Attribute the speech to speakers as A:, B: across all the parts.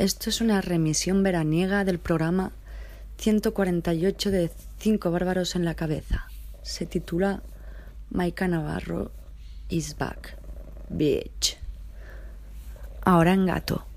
A: Esto es una remisión veraniega del programa 148 de Cinco Bárbaros en la Cabeza. Se titula Maika Navarro is back. Bitch. Ahora en gato.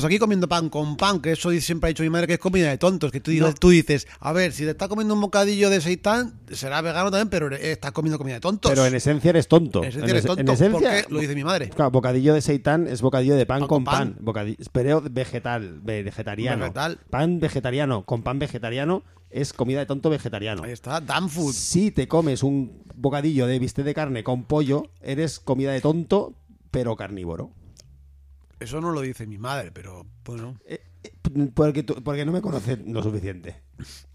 B: Pues aquí comiendo pan con pan, que eso siempre ha dicho mi madre que es comida de tontos. Que tú, dices, a ver, si te estás comiendo un bocadillo de seitán, será vegano también, pero estás comiendo comida de tontos.
C: Pero en esencia eres tonto.
B: En esencia eres
C: es-
B: tonto, ¿por qué? Lo dice mi madre.
C: Claro, bocadillo de seitán es bocadillo de pan,
B: Pan
C: con
B: con
C: pan.
B: pan.
C: Bocadillo, pero vegetal, vegetariano.
B: Vegetal.
C: Pan vegetariano con pan vegetariano es comida de tonto vegetariano.
B: Ahí está, damn food.
C: Si te comes un bocadillo de bistec de carne con pollo, eres comida de tonto, pero carnívoro.
B: Eso no lo dice mi madre, pero bueno.
C: Eh, eh, Porque, tú- porque no me conoces lo suficiente.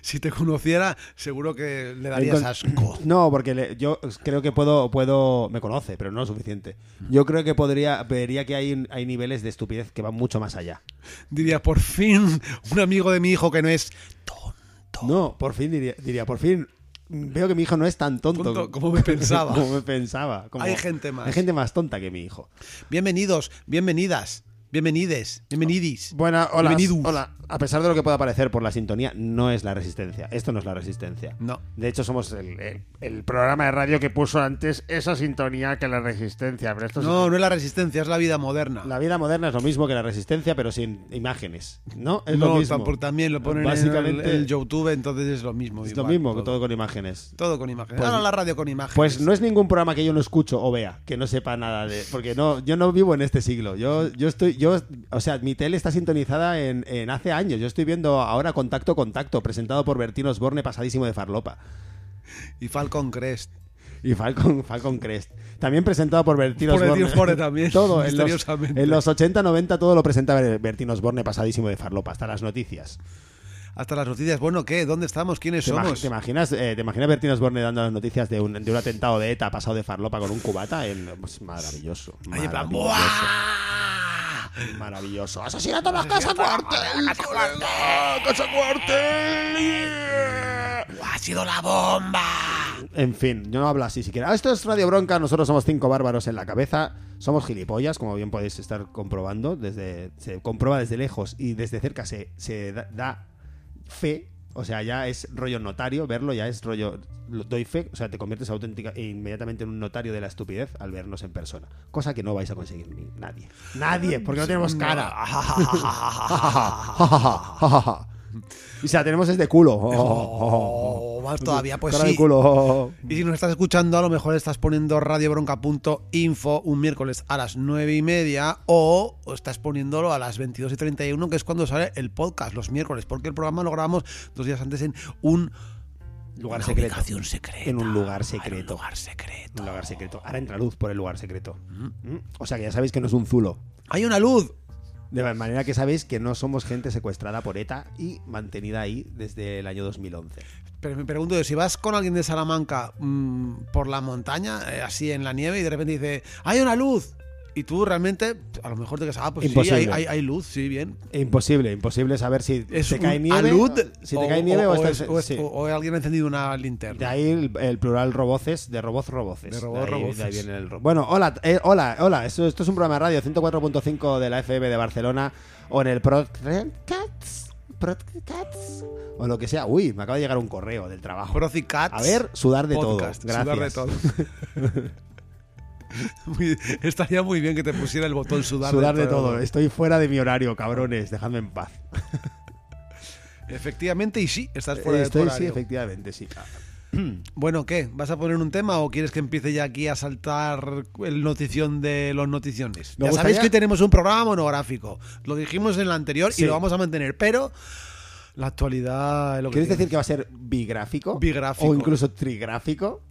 B: Si te conociera, seguro que le darías asco.
C: No, porque le- yo creo que puedo, puedo, me conoce, pero no lo suficiente. Yo creo que podría, vería que hay, hay niveles de estupidez que van mucho más allá.
B: Diría, por fin, un amigo de mi hijo que no es tonto.
C: No, por fin diría, diría, por fin veo que mi hijo no es tan tonto,
B: Tonto como me pensaba.
C: como me pensaba. Como-
B: Hay gente más.
C: Hay gente más tonta que mi hijo.
B: Bienvenidos, bienvenidas, bienvenides, bienvenidis.
C: Buena, hola, hola. A pesar de lo que pueda parecer por la sintonía, no es la resistencia. Esto no es la resistencia.
B: No.
C: De hecho, somos el, el- el programa de radio que puso antes esa sintonía que la resistencia. Pero esto es-
B: No, no es la resistencia, es la vida moderna.
C: La vida moderna es lo mismo que la resistencia, pero sin imágenes. ¿No? Es
B: no,
C: lo mismo.
B: también lo ponen
C: Básicamente,
B: en el, el YouTube, entonces es lo mismo.
C: es lo mismo, todo con imágenes.
B: Todo con imágenes.
C: Pues-
B: Ahora la radio con imágenes.
C: Pues no es ningún programa que yo no escucho o vea, que no sepa nada de. Porque no, yo no vivo en este siglo. Yo, yo estoy. Yo, o sea, mi tele está sintonizada en, en hace años. Yo estoy viendo ahora Contacto Contacto, presentado por Bertino Osborne, pasadísimo de farlopa.
B: Y Falcon Crest.
C: Y Falcon, Falcon Crest. También presentado por Bertino
B: Por
C: Osborne.
B: Osborne también,
C: Todo. En los, en los 80-90 todo lo presentaba Bertino Osborne, pasadísimo de farlopa, hasta las noticias.
B: Hasta las noticias. Bueno, ¿qué? ¿Dónde estamos? ¿Quiénes
C: ¿Te, imag-
B: somos?
C: te imaginas, eh, ¿Te imaginas Bertino Osborne dando las noticias de un, de un atentado de ETA pasado de farlopa con un cubata? En- pues, maravilloso. Maravilloso.
B: ¡buah!
C: Maravilloso. ¡Asesinato en la casa cuartel! ¡Casa cuartel!
B: ¡Ha sido la bomba!
C: En fin, yo no hablo así siquiera. Esto es Radio Bronca, nosotros somos cinco bárbaros en la cabeza. Somos gilipollas, como bien podéis estar comprobando. Desde, se comprueba desde lejos y desde cerca se, se da, da fe. O sea, ya es rollo notario, verlo ya es rollo. lo- Doy fe, o sea, te conviertes auténtica e inmediatamente en un notario de la estupidez al vernos en persona. Cosa que no vais a conseguir ni nadie. Nadie, porque no tenemos cara. y si la tenemos es de culo.
B: Oh, más todavía, pues
C: de
B: sí.
C: culo.
B: Y si nos estás escuchando, a lo mejor estás poniendo radiobronca.info un miércoles a las 9 y media o estás poniéndolo a las 22 y 31, que es cuando sale el podcast, los miércoles, porque el programa lo grabamos dos días antes en un
C: Lugar
B: una
C: secreto.
B: secreta.
C: En un lugar
B: En
C: secreto.
B: un lugar secreto.
C: Un lugar secreto. Ahora entra luz por el lugar secreto. Mm. O sea que ya sabéis que no es un zulo.
B: Hay una luz.
C: De manera que sabéis que no somos gente secuestrada por ETA y mantenida ahí desde el año 2011.
B: Pero me pregunto, si vas con alguien de Salamanca mm, por la montaña, eh, así en la nieve, y de repente dice, ¡hay una luz! Y tú realmente, a lo mejor te quedas, ah, pues sí,
C: Imposible.
B: hay, hay- hay luz, sí, bien.
C: Imposible, imposible saber si
B: Es
C: te cae nieve.
B: alud,
C: si te cae nieve o, estás-
B: es- o es-
C: sí.
B: o- o alguien ha encendido una linterna.
C: De ahí el, el plural roboces, de roboz roboces.
B: De robot
C: ahí-
B: roboces.
C: de ahí viene el ro- bueno, hola, eh, hola, hola. Esto, esto es un programa de radio 104.5 de la FM de Barcelona o en el Podcast, Podcast o lo que sea. Uy, me acaba de llegar un correo del trabajo.
B: Cats
C: A ver, sudar de
B: podcast,
C: todo. Gracias.
B: Sudar de todo. Muy- estaría muy bien que te pusiera el botón sudar,
C: Sudar de todo. Estoy fuera de mi horario, cabrones. Dejadme en paz.
B: Efectivamente, y sí, estás fuera de tu
C: Estoy, sí,
B: horario.
C: efectivamente, sí.
B: Bueno, ¿qué? ¿Vas a poner un tema o quieres que empiece ya aquí a saltar el notición de los noticiones?
C: Me
B: ya
C: gustaría-
B: sabéis que tenemos un programa monográfico. Lo dijimos en el anterior
C: Sí.
B: y lo vamos a mantener, pero la actualidad es lo que
C: ¿Quieres
B: tiene.
C: decir que va a ser bigráfico?
B: Bigráfico.
C: O incluso trigráfico.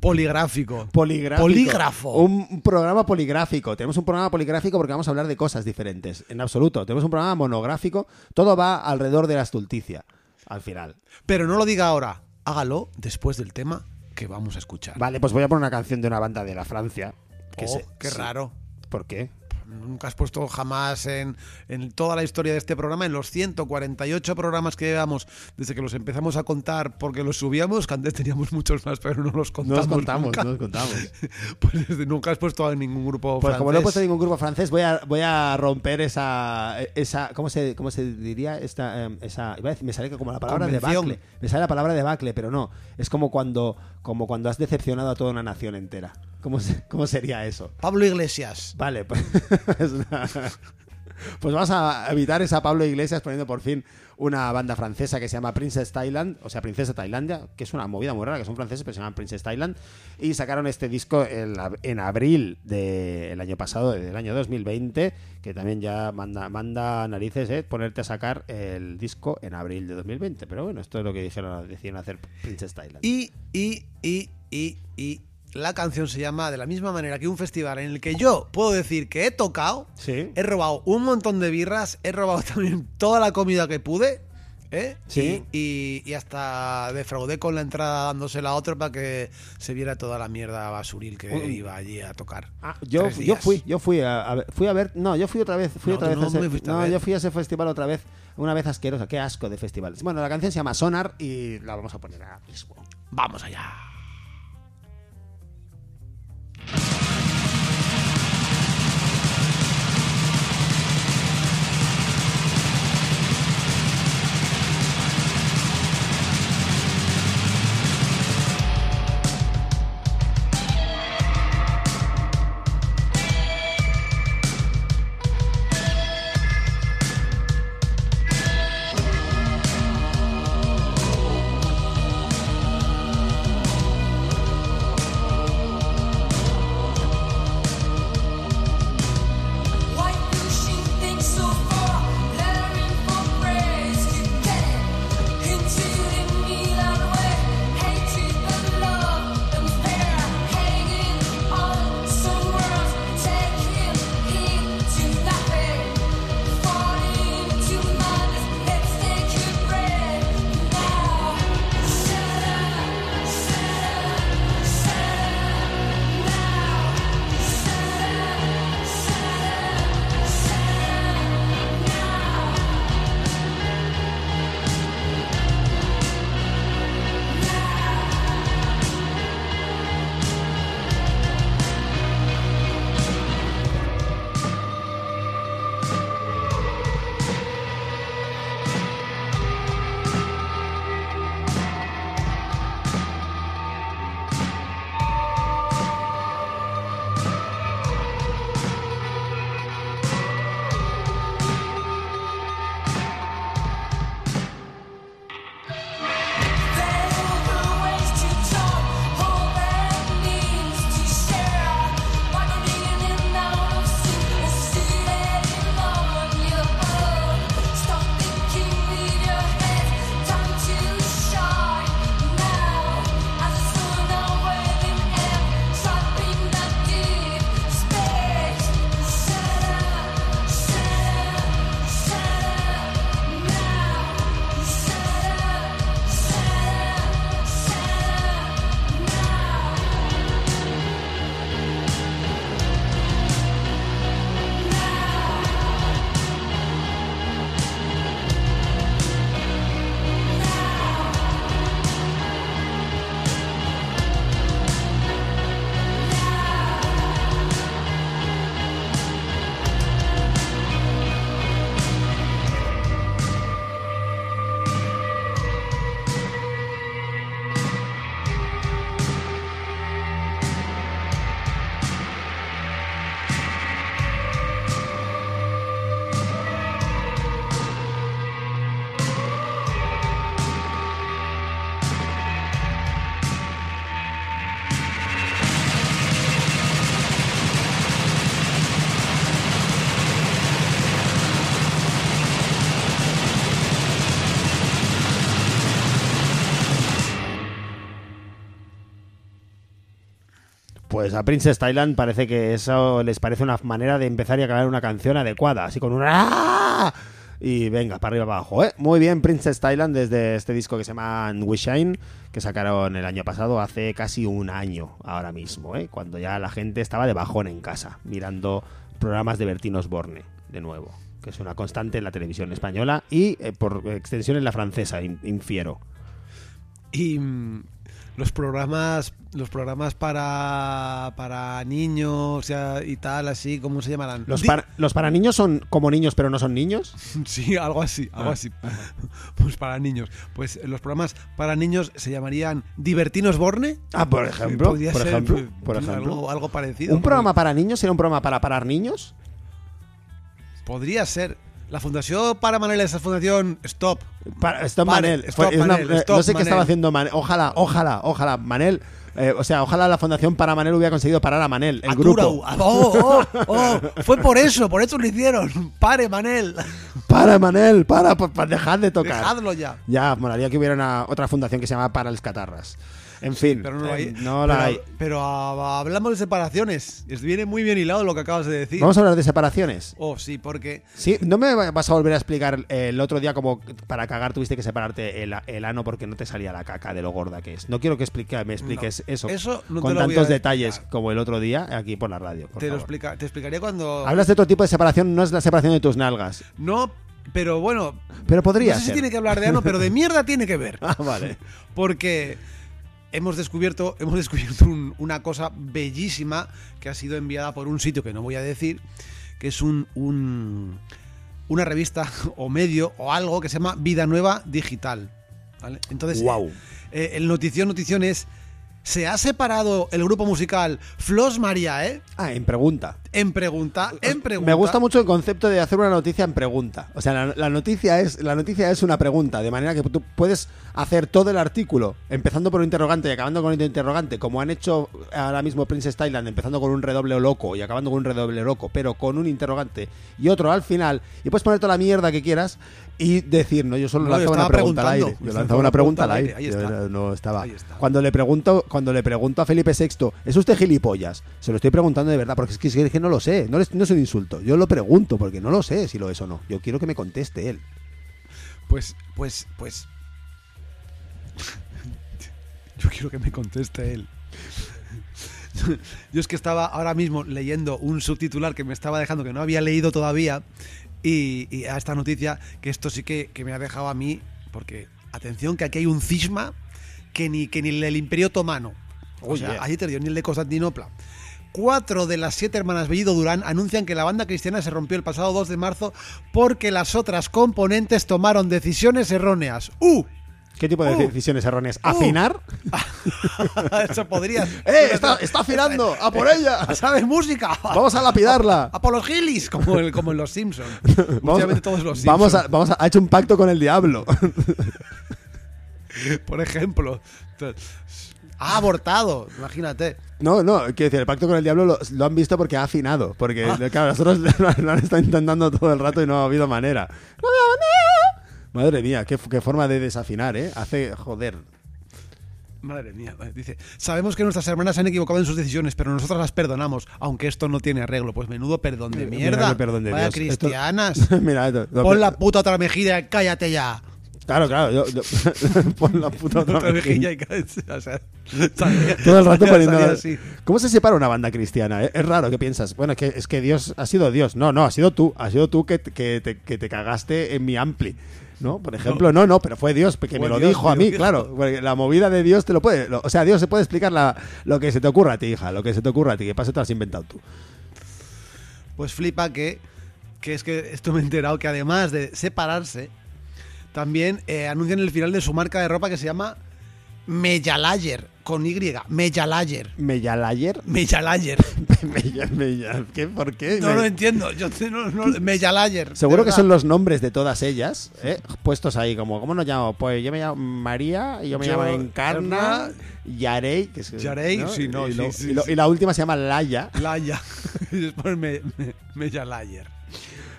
B: Poligráfico.
C: Poligráfico.
B: Polígrafo.
C: Un programa poligráfico. Tenemos un programa poligráfico porque vamos a hablar de cosas diferentes. En absoluto. Tenemos un programa monográfico. Todo va alrededor de la estulticia. Al final.
B: Pero no lo diga ahora, hágalo después del tema que vamos a escuchar.
C: Vale, pues voy a poner una canción de una banda de la Francia. Que
B: Oh,
C: se-
B: qué
C: sí.
B: raro.
C: ¿Por qué?
B: Nunca has puesto jamás en, en toda la historia de este programa, en los 148 programas que llevamos desde que los empezamos a contar porque los subíamos, que antes teníamos muchos más, pero no los
C: No
B: contamos.
C: nos contamos,
B: nunca.
C: no nos contamos.
B: Pues desde- nunca has puesto a ningún grupo
C: Pues como no he
B: francés.
C: puesto ningún grupo francés, voy a, voy a romper esa, esa ¿cómo se, cómo se diría? Esta, em, esa, iba a decir- me sale como la palabra
B: Convención.
C: debacle. Me sale la palabra debacle, pero no. Es como cuando, como cuando has decepcionado a toda una nación entera. ¿Cómo, cómo sería eso?
B: Pablo Iglesias.
C: Vale, pues, pues vamos a evitar esa Pablo Iglesias poniendo por fin una banda francesa que se llama Princess Thailand, o sea, Princesa Tailandia, que es una movida muy rara, que son franceses, pero se llaman Princess Thailand, y sacaron este disco en, abril del año pasado, del año 2020, que también ya manda, manda narices, ¿eh? Ponerte a sacar el disco en abril de 2020. Pero bueno, esto es lo que dijeron, decidieron hacer Princess Thailand.
B: Y, y, y, y, y la canción se llama de la misma manera que un festival en el que yo puedo decir que he tocado,
C: Sí.
B: he robado un montón de birras, he robado también toda la comida que pude. ¿eh?
C: Sí.
B: Y, y- y hasta defraudé con la entrada dándosela a otro para que se viera toda la mierda basuril que
C: Uy.
B: iba allí a tocar.
C: Ah, yo, yo fui, yo fui a, fui a ver, no, yo fui otra vez, fui
B: No,
C: otra vez
B: no
C: a ese, no, yo fui a ese festival otra vez, una vez asquerosa, qué asco de festival. Bueno, la canción se llama Sonar y la vamos a poner ahora mismo.
B: Vamos allá.
C: Pues a Princess Thailand parece que eso les parece una manera de empezar y acabar una canción adecuada, así con un ¡ah! Y venga, para arriba, para abajo, ¿eh? Muy bien, Princess Thailand, desde este disco que se llama We Shine, que sacaron el año pasado, hace casi un año ahora mismo, ¿eh? Cuando ya la gente estaba de bajón en casa, mirando programas de Bertín Osborne, de nuevo, que es una constante en la televisión española y, eh, por extensión, en la francesa, in- infiero.
B: Y mm, los programas los programas para para niños o sea, y tal así cómo se llamarán
C: ¿Los para, ¿Los para niños son como niños pero no son niños?
B: sí algo así algo
C: Ah.
B: así pues para niños pues eh, los programas para niños se llamarían divertinos borne
C: Ah, por ejemplo.
B: Podría
C: por
B: ser,
C: ejemplo,
B: pues,
C: por ejemplo.
B: algo, algo parecido
C: ¿Un programa para niños sería un programa para parar niños?
B: podría ser la fundación para Manel esa fundación stop
C: Para, stop Manel.
B: stop
C: es
B: Manel,
C: eh,
B: stop
C: no sé qué estaba haciendo Manel. Ojalá, ojalá, ojalá. Manel. eh, o sea, ojalá la fundación para Manel hubiera conseguido parar a Manel, el grupo.
B: Oh, oh, oh, fue por eso por eso lo hicieron pare Manel
C: Para Manel, para, para, para dejar de tocar.
B: dejadlo ya
C: Ya, molaría que hubiera una, otra fundación que se llama Para los Catarras. En fin,
B: Pero no, lo
C: eh,
B: hay.
C: no la
B: pero,
C: hay.
B: pero ah, hablamos de separaciones. Es- Viene muy bien hilado lo que acabas de decir.
C: Vamos a hablar de separaciones.
B: Oh, sí, porque.
C: Sí, no me vas a volver a explicar eh, el otro día como para cagar tuviste que separarte el, el ano porque no te salía la caca de lo gorda que es. No quiero que explique, me expliques
B: No,
C: eso,
B: eso no te
C: con tantos detalles
B: explicar.
C: como el otro día aquí por la radio. por
B: Te, lo explica, te explicaría cuando.
C: Hablas de otro tipo de separación, no es la separación de tus nalgas.
B: No, pero bueno.
C: Pero podría
B: no sé
C: ser.
B: si tiene que hablar de ano, pero de mierda tiene que ver.
C: Ah, vale.
B: Porque hemos descubierto, hemos descubierto un- una cosa bellísima que ha sido enviada por un sitio que no voy a decir, que es un, un- una revista o medio o algo que se llama Vida Nueva Digital. ¿vale? Entonces,
C: Guau.
B: eh, el notición, notición es. Se ha separado el grupo musical Flos María, ¿eh?
C: Ah, en pregunta.
B: En pregunta, en pregunta.
C: Me gusta mucho el concepto de hacer una noticia en pregunta. O sea, la, la noticia es la noticia es una pregunta, de manera que tú puedes hacer todo el artículo empezando por un interrogante y acabando con un interrogante, como han hecho ahora mismo Princess Thailand, empezando con un redoble loco y acabando con un redoble loco, pero con un interrogante y otro al final, y puedes poner toda la mierda que quieras y decir, no, yo solo
B: No,
C: lanzaba una pregunta al aire. Yo lanzaba una pregunta al aire.
B: Ahí
C: Yo
B: está.
C: no estaba.
B: Ahí está.
C: Cuando le pregunto, cuando le pregunto a Felipe VI, ¿es usted gilipollas? Se lo estoy preguntando de verdad, porque es que, que no lo sé, no, es- no es un insulto. Yo lo pregunto porque no lo sé si lo es o no. Yo quiero que me conteste él.
B: Pues, pues, pues. Yo quiero que me conteste él. Yo es que estaba ahora mismo leyendo un subtitular que me estaba dejando que no había leído todavía y, y a esta noticia que esto sí que, que me ha dejado a mí porque atención que aquí hay un cisma que ni que ni el Imperio Otomano. O
C: Oh,
B: sea,
C: yeah.
B: ahí te digo, ni el de Constantinopla. Cuatro de las siete hermanas Bellido Durán anuncian que la banda cristiana se rompió el pasado 2 de marzo porque las otras componentes tomaron decisiones erróneas. ¡Uh!
C: ¿Qué tipo de
B: Uh.
C: decisiones erróneas? ¿Afinar?
B: Eso podría.
C: ¡Eh! Está, está afinando! ¡A por ella!
B: ¿Sabes música?
C: ¡Vamos a lapidarla!
B: A por los gilis, como, el- como en los Simpsons.
C: Vamos,
B: todos los
C: vamos a,
B: Simpson,
C: vamos a, ha hecho un pacto con el diablo.
B: por ejemplo. Ha abortado, imagínate.
C: No, no, quiero decir, el pacto con el diablo lo, lo han visto porque ha afinado. Porque,
B: Ah.
C: claro, nosotros lo, han estado intentando todo el rato y no ha habido manera. Madre mía, qué, qué forma de desafinar, ¿eh? Hace, joder.
B: Madre mía, dice, sabemos que nuestras hermanas se han equivocado en sus decisiones, pero nosotras las perdonamos, aunque esto no tiene arreglo. Pues menudo perdón de mierda.
C: perdón de
B: Vaya
C: Dios. Esto-
B: cristianas.
C: Mira, esto-
B: Pon la puta otra mejilla cállate ya.
C: Claro, claro. yo- yo- pon la puta otra
B: Otra
C: mejilla.
B: y. O sea, salía-
C: Todo el rato
B: salía-
C: poniendo.
B: salía así.
C: ¿Cómo se separa una banda cristiana? Es raro, ¿qué piensas? Bueno, es que, es que Dios ha sido Dios. No, no, ha sido tú. Ha sido tú que, te- que, te, que te cagaste en mi ampli. ¿No? Por ejemplo, no, no, pero fue Dios que me lo
B: Dios,
C: dijo a mí,
B: Dios.
C: claro. porque la movida de Dios te lo puede. lo- o sea, Dios se puede explicar la- lo que se te ocurra a ti, hija. Lo que se te ocurra a ti. Que pase te lo has inventado tú.
B: Pues flipa que, que es que esto me he enterado que además de separarse, también eh, anuncian el final de su marca de ropa que se llama Meyalayer, con Y, Meyalayer. Meyalayer.
C: Mella- ¿Qué? ¿Por qué?
B: No lo entiendo, yo te- no, no, Meyalayer.
C: Seguro que son los nombres de todas ellas, ¿eh? puestos ahí como, ¿cómo nos llamo? Pues yo me llamo María, y yo me
B: Yo,
C: llamo Encarna, Yarey, que es,
B: Yarey, sí, no,
C: y,
B: sí,
C: lo-
B: sí,
C: y lo-
B: sí.
C: y la última se llama Laya.
B: Laya. y después me, me- Meyalayer.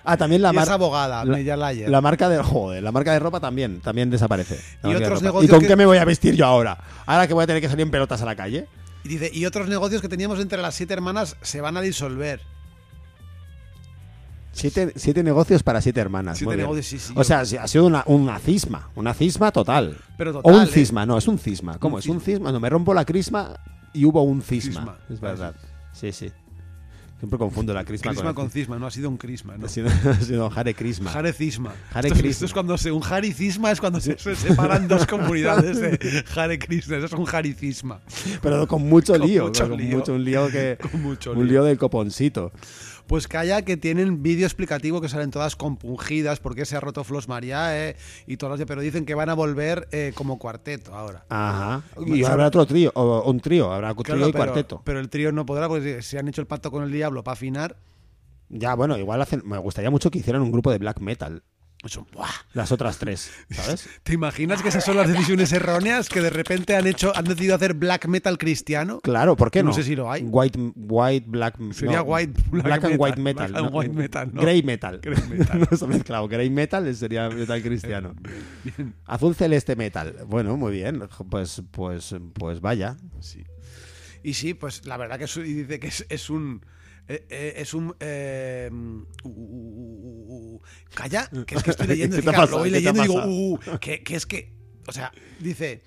C: Ah, también la marca.
B: abogada,
C: la-
B: Meyalayer.
C: La marca de joder, la marca de ropa también, también desaparece. La
B: Y
C: de
B: otros negocios
C: ¿Y con
B: que-
C: qué me voy a vestir yo ahora? Ahora que voy a tener que salir en pelotas a la calle.
B: Y dice, y otros negocios que teníamos entre las siete hermanas se van a disolver.
C: Siete, siete negocios para siete hermanas.
B: Siete
C: muy bien.
B: negocios, sí, sí,
C: o sea, ha sido una, una cisma. Una cisma total.
B: Pero
C: o
B: total,
C: un
B: ¿eh?
C: cisma, no, es un cisma. ¿Cómo?
B: Un
C: es un
B: cisma.
C: cisma. No, me rompo la crisma y hubo un cisma.
B: Cisma.
C: Es verdad. Sí, sí. Siempre confundo la crisma,
B: Crisma
C: con,
B: con cisma, no ha sido un crisma, ¿no?
C: Ha sido, ha sido Jare Crisma.
B: Jare cisma.
C: Jare
B: esto,
C: crisma.
B: esto es cuando se, un jari cisma es cuando se, se separan dos comunidades de jare crisma. Eso es un jari cisma.
C: Pero con mucho
B: Con
C: lío.
B: mucho
C: con
B: lío.
C: mucho un lío que.
B: Con mucho
C: un
B: lío.
C: lío del coponcito.
B: Pues calla que tienen vídeo explicativo que salen todas compungidas porque se ha roto Flos Mariae y todas las de- pero dicen que van a volver eh, como cuarteto ahora.
C: Ajá. Y habrá otro trío, o un trío, habrá trío
B: Claro,
C: y
B: pero,
C: cuarteto.
B: pero el trío no podrá porque se han hecho el pacto con el diablo para afinar.
C: Ya, bueno, igual hacen. Me gustaría mucho que hicieran un grupo de black metal.
B: Eso, ¡buah!
C: Las otras tres, ¿sabes?
B: ¿Te imaginas que esas son las decisiones erróneas que de repente han hecho, han decidido hacer black metal cristiano?
C: Claro, ¿por qué
B: No
C: no?
B: sé si lo hay.
C: White, white, black.
B: Sería
C: no,
B: white, black
C: and
B: metal,
C: white metal.
B: black and white metal, ¿no?
C: Grey metal.
B: Grey metal.
C: no mezclado. Grey metal sería metal cristiano. Azul celeste metal. Bueno, muy bien. Pues, pues, pues vaya.
B: Sí. Y sí, pues la verdad que es, dice que es, es un. Eh, eh, es un. eh, uh, uh, uh, uh, calla, que es que estoy leyendo.
C: ¿Qué te pasa?
B: Lo voy
C: ¿Qué te
B: leyendo y digo, uh, uh, que, que es que. O sea, dice.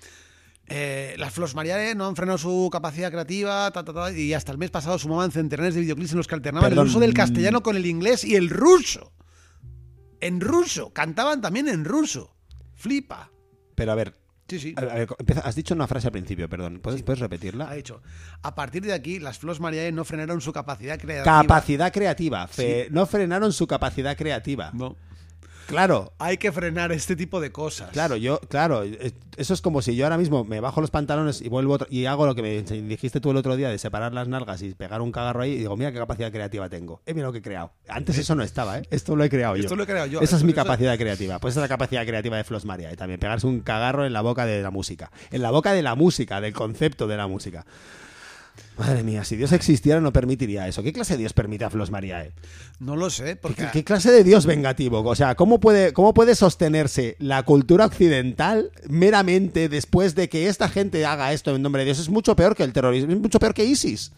B: eh, las Flos Mariae no han frenado su capacidad creativa ta, ta, ta, y hasta el mes pasado sumaban centenares de videoclips en los que alternaban
C: Perdón.
B: el uso del castellano con el inglés y el ruso. En ruso. Cantaban también en ruso. Flipa.
C: Pero a ver,
B: Sí, sí.
C: a ver, empieza- has dicho una frase al principio, perdón. ¿Puedes, ¿puedes
B: Ha
C: repetirla?
B: dicho, a partir de aquí, las Flos Mariae no frenaron su capacidad creativa.
C: Capacidad creativa. Fe- No frenaron su capacidad creativa.
B: No.
C: Claro,
B: Hay que frenar este tipo de cosas.
C: Claro, yo, claro, eh, eso es como si yo ahora mismo me bajo los pantalones y vuelvo otro- y hago lo que me dijiste tú el otro día de separar las nalgas y pegar un cagarro ahí y digo, mira qué capacidad creativa tengo. Eh, mira lo que he creado. Antes eso no estaba, ¿eh? Esto lo he creado yo.
B: Esto lo he creado yo.
C: Esa es mi
B: eso-
C: capacidad creativa. Pues esa es la capacidad creativa de Flos Maria. Y también pegarse un cagarro en la boca de la música. En la boca de la música, del concepto de la música. Madre mía, si Dios existiera no permitiría eso. ¿Qué clase de Dios permite a Flos Mariae?
B: No lo sé, porque
C: ¿Qué, qué clase de Dios vengativo? O sea, ¿cómo puede, ¿cómo puede sostenerse la cultura occidental meramente después de que esta gente haga esto en nombre de Dios? Es mucho peor que el terrorismo, es mucho peor que ISIS.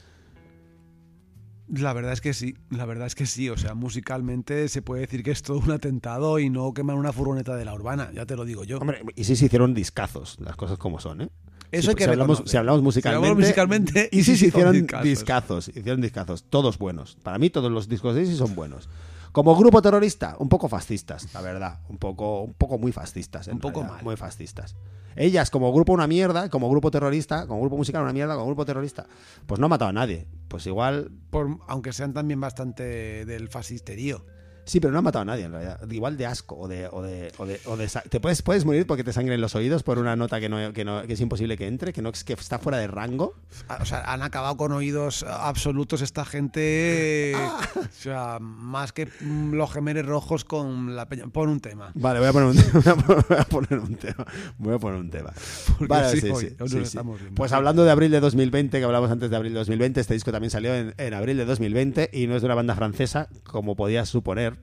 B: la verdad es que sí, la verdad es que sí. O sea, musicalmente se puede decir que es todo un atentado y no quemar una furgoneta de la urbana, ya te lo digo yo.
C: Hombre, ISIS hicieron discazos, las cosas como son, ¿eh?
B: Eso
C: Si-
B: hay que
C: si, hablamos,
B: reconocer.
C: si hablamos
B: Si
C: musicalmente,
B: hablamos musicalmente,
C: ISIS
B: ISIS
C: hicieron
B: hicieron discazos.
C: discazos, hicieron discazos, todos buenos. Para mí todos los discos de ISIS son buenos. Como grupo terrorista, un poco fascistas, la verdad, un poco, un poco muy fascistas,
B: Un poco
C: realidad,
B: mal.
C: muy fascistas. Ellas como grupo una mierda, como grupo terrorista, como grupo musical una mierda, como grupo terrorista, pues no ha matado a nadie. Pues igual,
B: Por- aunque sean también bastante del fascisterío.
C: Sí, pero no ha matado a nadie en realidad. Igual de asco o de, o de, o de, o de te puedes, puedes morir porque te sangren los oídos por una nota que no, que no, que es imposible que entre, que no que está fuera de rango.
B: O sea, han acabado con oídos absolutos esta gente. O sea, más que mm, los gemeres rojos con la peña. Pon un tema.
C: Vale, voy a poner un tema. Voy a poner un tema. Voy a poner un tema.
B: Porque
C: Vale,
B: sí,
C: sí,
B: hoy-
C: sí,
B: hoy
C: sí. Pues hablando de abril de 2020, que hablamos antes de abril de 2020, este disco también salió en, en abril de 2020 y no es de una banda francesa, como podías suponer,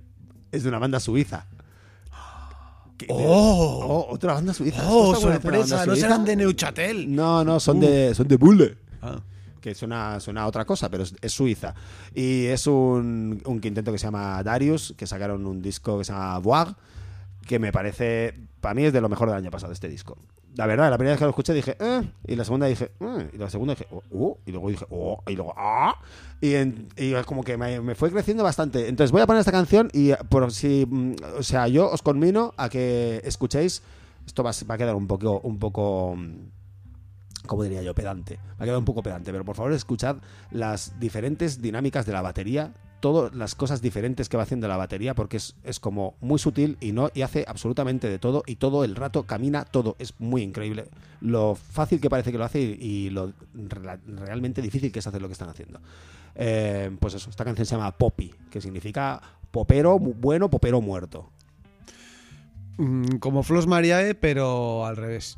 C: es de una banda suiza. ¿Qué-
B: ¡Oh!
C: Oh, otra banda suiza.
B: ¡Oh,
C: ¿Esto está bueno, una
B: sorpresa!
C: banda
B: No
C: suiza?
B: serán de Neuchatel.
C: No, no, son de son de Bulle.
B: Ah.
C: Que suena, suena a otra cosa, pero es, es suiza. Y es un, un quinteto que se llama Darius, que sacaron un disco que se llama Vogue, que me parece, para mí es de lo mejor del año pasado este disco. La verdad, la primera vez que lo escuché dije, eh, y la segunda dije, eh, y la segunda dije, oh, oh, y luego dije, oh, y luego, ah, y, en- como que me, fue creciendo bastante. Entonces voy a poner esta canción y eh, por si, mm, o sea, yo os conmino a que escuchéis, esto va, a- va a quedar un poco, un poco, mm, como diría yo, pedante. Me ha quedado un poco pedante, pero por favor escuchad las diferentes dinámicas de la batería, todas las cosas diferentes que va haciendo la batería, porque es, es como muy sutil y no y hace absolutamente de todo y todo el rato camina todo. Es muy increíble lo fácil que parece que lo hace y, lo realmente difícil que es hacer lo que están haciendo. Eh, pues eso, esta canción se llama Poppy, que significa popero bueno, popero muerto.
B: Mm, Como Flos Mariae, pero al revés.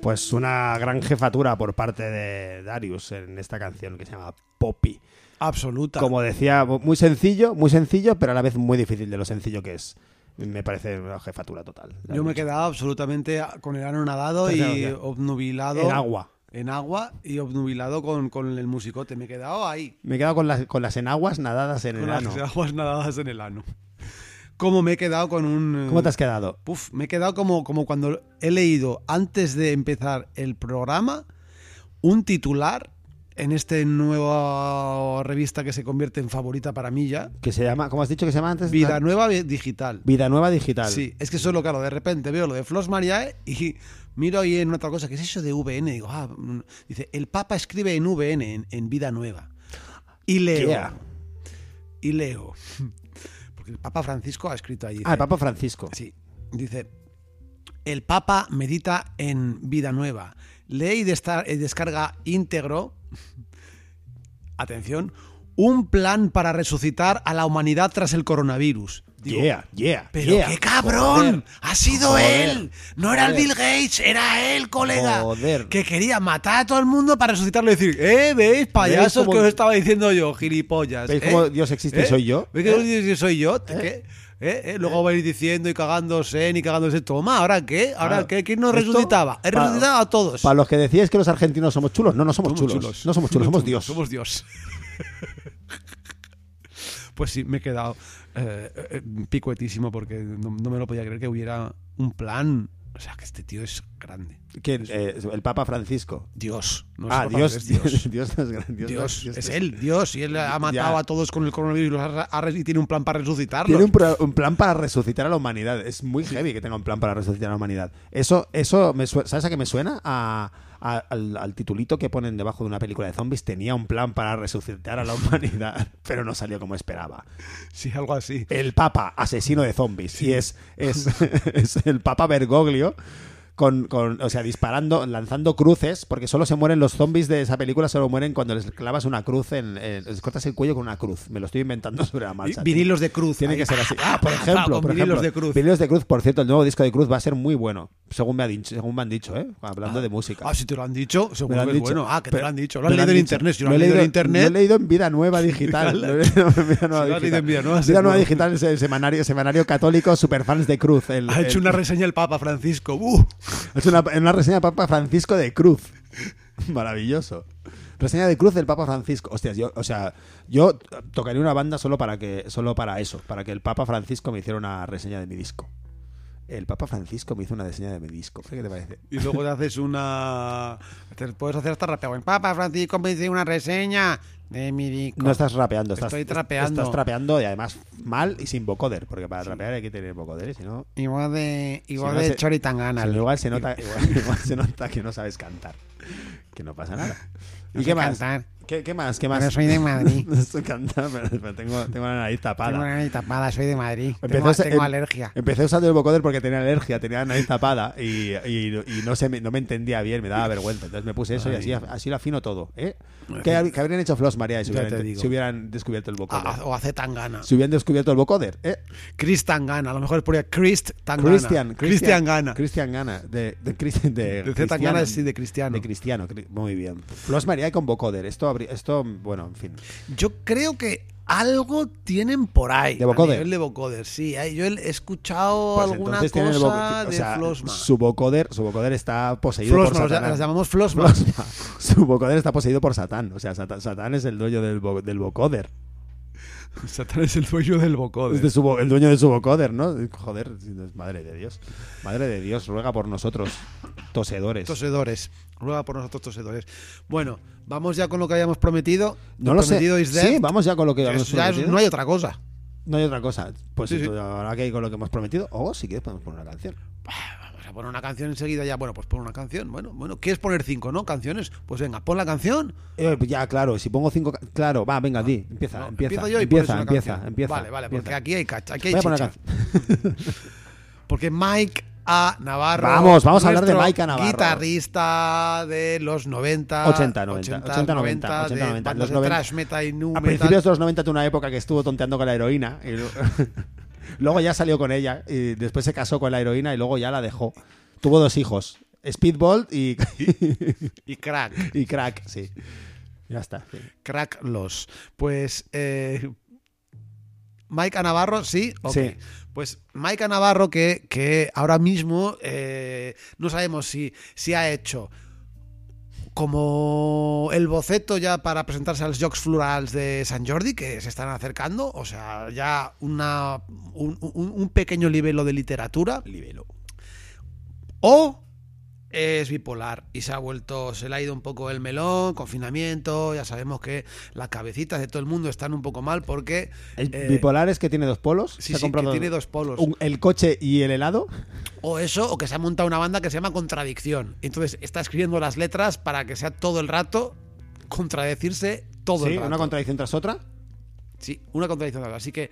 C: Pues una gran jefatura por parte de Darius en esta canción que se llama Poppy.
B: Absoluta.
C: Como decía, muy sencillo, muy sencillo, pero a la vez muy difícil de lo sencillo que es. Me parece una jefatura total.
B: Yo me he quedado absolutamente con el ano nadado y obnubilado.
C: En agua.
B: En agua y obnubilado con, con el musicote. Me he quedado ahí.
C: Me he quedado con las, con las enaguas nadadas en
B: Con
C: el ano.
B: las aguas nadadas en el ano. Como me he quedado con un.
C: ¿Cómo te has quedado?
B: Puf, me he quedado como, como cuando he leído antes de empezar el programa un titular en este nueva revista que se convierte en favorita para mí ya.
C: Que se llama, ¿cómo has dicho que se llama antes?
B: Vida Nueva Digital.
C: Vida Nueva Digital.
B: Sí, es que solo, claro, de repente veo lo de Flos Mariae y miro ahí en otra cosa, que es eso de VN? Digo, ah, mm, dice, el Papa escribe en VN, en, en Vida Nueva. Y leo.
C: Yeah.
B: Y leo. El Papa Francisco ha escrito ahí.
C: Ah, el Papa Francisco.
B: Sí, dice, el Papa medita en Vida Nueva. Lee y y descarga íntegro, atención, un plan para resucitar a la humanidad tras el coronavirus. Digo,
C: yeah, yeah.
B: pero
C: yeah.
B: qué cabrón,
C: Joder.
B: ha sido
C: Joder.
B: él, no era el. Bill Gates, era él, colega,
C: Joder.
B: que quería matar a todo el mundo para resucitarlo y decir, eh, veis, payasos que os estaba diciendo yo, gilipollas.
C: ¿Veis
B: eh?
C: cómo Dios existe y soy yo?
B: ¿Veis que Dios existe y soy yo? ¿Qué? ¿Eh? ¿Eh? Luego va a ir diciendo y cagándose ni cagándose. Toma, ¿ahora qué? ¿Ahora
C: Claro.
B: qué? ¿Quién nos resucitaba? He resucitado a todos.
C: Para los que decíais que los argentinos somos chulos, no, no somos,
B: Somos
C: chulos. No somos chulos, somos Dios.
B: Somos Dios. pues sí, me he quedado eh, eh, picuetísimo porque no, no me lo podía creer que hubiera un plan. O sea, que este tío es grande.
C: ¿Quién? Eh, el Papa Francisco.
B: Dios. No
C: ah, Dios,
B: es Dios.
C: Dios no es gran- Dios,
B: Dios,
C: no- Dios
B: es él, Dios, y él ha matado
C: Ya.
B: a todos con el coronavirus y, y tiene un plan para resucitarlos.
C: Tiene un, pro- un plan para resucitar a la humanidad. Es muy heavy que tenga un plan para resucitar a la humanidad. Eso, eso me ¿sabes a qué me suena? A, a- al, al titulito que ponen debajo de una película de zombies. Tenía un plan para resucitar a la humanidad, pero no salió como esperaba.
B: Sí, algo así.
C: El Papa, asesino de zombies. Y es, es, es el Papa Bergoglio. Con, con- o sea, disparando, lanzando cruces, porque solo se mueren los zombies de esa película, solo mueren cuando les clavas una cruz en, les cortas el cuello con una cruz. Me lo estoy inventando sobre la marcha. tío.
B: vinilos de cruz.
C: Tiene que ser así. Ah, por ejemplo,
B: con
C: por
B: vinilos
C: ejemplo,
B: de cruz.
C: Vinilos de cruz, por cierto, el nuevo disco de cruz va a ser muy bueno, según me, ha dicho, según me han dicho, ¿eh? Hablando de música.
B: Ah, si te lo han dicho,
C: Me
B: seguro
C: lo han
B: que es
C: dicho.
B: bueno. Ah, que te lo han dicho. Lo
C: me
B: leído en internet. Si lo
C: he
B: leído en
C: Lo he leído en Vida Nueva Digital. Lo he leído en Vida Nueva
B: Vida
C: Digital es el semanario, semanario católico Superfans de Cruz. El,
B: Ha hecho una reseña el Papa Francisco. ¡Uh!
C: ha hecho una, una reseña de Papa Francisco de Cruz. Maravilloso. Reseña de Cruz del Papa Francisco. Hostias, yo, o sea, yo tocaría una banda solo para que, solo para eso, para que el Papa Francisco me hiciera una reseña de mi disco. El Papa Francisco me hizo una reseña de mi disco. ¿Qué te parece?
B: Y luego te haces una. Te puedes hacer hasta rapeado. En Papa Francisco me dice una reseña de mi disco.
C: No estás rapeando, estás,
B: Estoy trapeando.
C: Estás trapeando y además mal y sin vocoder, porque para trapear hay que tener vocoder, y si no,
B: vos de, y
C: Si no
B: de
C: se-
B: Choritangana.
C: si no, igual se nota, igual, igual se nota que no sabes cantar. Que no pasa nada.
B: No
C: ¿Y qué más?
B: cantar.
C: ¿Qué, qué más? ¿Qué más?
B: Pero soy de Madrid.
C: no sé cantar, pero, pero tengo, tengo la nariz tapada.
B: Tengo la nariz tapada, soy de Madrid. Tengo,
C: a
B: tengo
C: em-
B: alergia.
C: Empecé usando el vocoder porque tenía alergia, tenía la nariz tapada y, y- y no, se me, no me entendía bien, me daba vergüenza. Entonces me puse eso y así, así lo afino todo. ¿eh? ¿Qué, qué habrían hecho Flos María si hubieran, si hubieran descubierto el vocoder?
B: Ah, o hace Tangana.
C: Si hubieran descubierto el vocoder, ¿eh?
B: Chris Tangana. A lo mejor ponía Chris Tangana.
C: Christian,
B: Christian Gana.
C: Cristian Gana. De, de, de,
B: De. Tangana sí, de Cristiano.
C: De Cristiano, cri- muy bien. Flos María con vocoder. Esto, habría- esto, bueno, en fin.
B: Yo creo que algo tienen por ahí.
C: ¿De vocoder?
B: A nivel de vocoder, sí. Hay- Yo he escuchado
C: Pues
B: alguna cosa
C: o
B: de
C: sea,
B: Flosma.
C: Su vocoder, su vocoder está poseído
B: Flosma,
C: por Satanás.
B: las llamamos Flosma.
C: Flosma. Su vocoder está poseído por Satán. O sea, Satán, Satán es el dueño del, del vocoder.
B: Satán es el dueño del
C: Es
B: vocoder.
C: de su el dueño de su vocoder, ¿no? Joder, madre de Dios. Madre de Dios, ruega por nosotros, tosedores.
B: Tosedores. Ruega por nosotros tosedores. Bueno, vamos ya con lo que habíamos prometido.
C: no lo sé.
B: Prometido dead.
C: Sí, vamos ya con lo que habíamos
B: es-
C: prometido.
B: no hay otra cosa.
C: No hay otra cosa. Pues
B: Sí, sí.
C: entonces, ahora que hay con lo que hemos prometido, o si quieres podemos poner una canción.
B: A poner una canción enseguida ya. Bueno, pues pon una canción. Bueno, bueno, ¿quieres poner cinco, no? Canciones. Pues venga, pon la canción.
C: Eh, ya, claro, si pongo cinco... Claro, va, venga, di, empieza,
B: No,
C: empieza,
B: empiezo yo y
C: empieza,
B: una
C: empieza,
B: canción.
C: empieza.
B: Vale, vale, porque aquí hay cacha, aquí hay
C: Voy a poner
B: chicha. Porque Mike A. Navarro.
C: Vamos, vamos a hablar de Mike A. Navarro.
B: Guitarrista de los 90.
C: 80, 90, 80, 90, 80,
B: de
C: 90,
B: bandas
C: los
B: de
C: 90.
B: thrash metal y nu
C: A
B: metal.
C: principios de los 90 tuvo una época que estuvo tonteando con la heroína. Y luego ya salió con ella y después se casó con la heroína y luego ya la dejó. Tuvo dos hijos. Speedball y,
B: Y crack.
C: y Crack, sí. Ya está. sí.
B: Crack los. Pues. Eh, Mike Navarro, sí.
C: Sí.
B: Pues Mike Navarro, que, que ahora mismo eh, no sabemos si, si ha hecho como el boceto ya para presentarse a los Jocs Florals de San Jordi, que se están acercando, o sea, ya una, un, un- un pequeño libelo de literatura. O es bipolar y se ha vuelto, se le ha ido un poco el melón, confinamiento, ya sabemos que las cabecitas de todo el mundo están un poco mal porque...
C: El
B: eh,
C: bipolar es que tiene dos polos.
B: Sí,
C: Se ha
B: sí,
C: comprado
B: que tiene dos polos.
C: un- el coche y el helado.
B: O eso, o que se ha montado una banda que se llama Contradicción. Entonces está escribiendo las letras para que sea todo el rato contradecirse todo
C: Sí,
B: el rato.
C: una contradicción tras otra.
B: Sí, una contradicción. Así que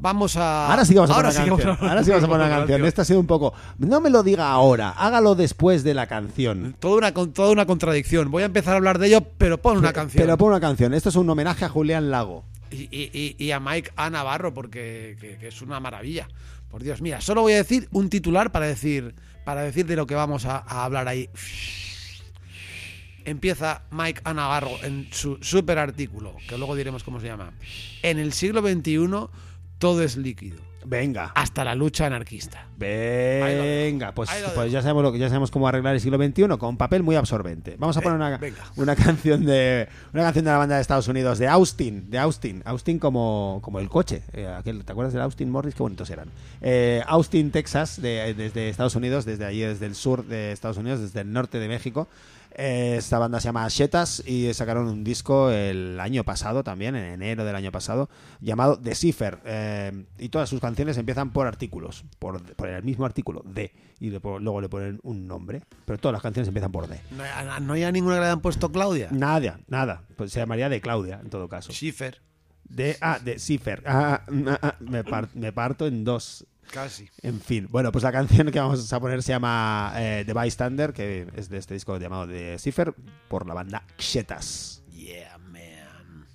B: vamos a...
C: Ahora sí vamos a
B: Ahora
C: poner
B: sí
C: una canción. Ahora sí vamos a poner una canción. Esta ha sido un poco. No me lo diga ahora, hágalo después de la canción.
B: Toda una, toda una contradicción. Voy a empezar a hablar de ello, pero pon una canción.
C: Pero pon una canción. Esto es un homenaje a Julián Lago.
B: y, y- y- y a Mike A. Navarro, porque que- que es una maravilla. Por Dios, mira, solo voy a decir un titular para decir, para decir de lo que vamos a, a hablar ahí. Empieza Mike A. Navarro en su super artículo, que luego diremos cómo se llama. En el siglo XXI todo es líquido,
C: Venga.
B: hasta la lucha anarquista.
C: Venga, pues, pues ya sabemos lo que ya sabemos cómo arreglar el siglo XXI con papel muy absorbente. Vamos a poner una, una canción de una canción de la banda de Estados Unidos de Austin, de Austin, Austin como, como el coche. eh, aquel, ¿Te acuerdas del Austin Morris? Qué bonitos eran. Eh, Austin, Texas, de- desde Estados Unidos, desde allí, desde el sur de Estados Unidos, desde el norte de México. Eh, esta banda se llama Shetas y sacaron un disco el año pasado también, en enero del año pasado, llamado The Cipher. Eh, y todas sus canciones empiezan por artículos, por, por el mismo artículo, D, y le luego le ponen un nombre. Pero todas las canciones empiezan por D.
B: No hay, no hay a ninguna que le hayan puesto Claudia.
C: Nada, nada. Pues se llamaría de Claudia, en todo caso.
B: Schiffer,
C: De, ah, de Cipher. Ah, ah, ah, me, par- me parto en dos.
B: Casi.
C: En fin, bueno, pues la canción que vamos a poner se llama eh, The Bystander, que es de este disco llamado The Cipher, por la banda Xetas.
B: Yeah, man.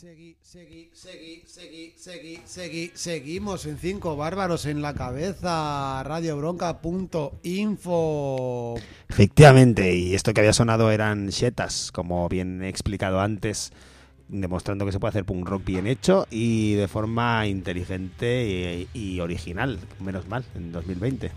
B: Seguí, seguí, seguí, seguí, seguí, seguí, seguí, seguimos en Cinco Bárbaros en la Cabeza, radiobronca.info.
C: Efectivamente, y esto que había sonado eran Shetas, como bien he explicado antes, demostrando que se puede hacer punk rock bien hecho y de forma inteligente y, y original, menos mal, en 2020.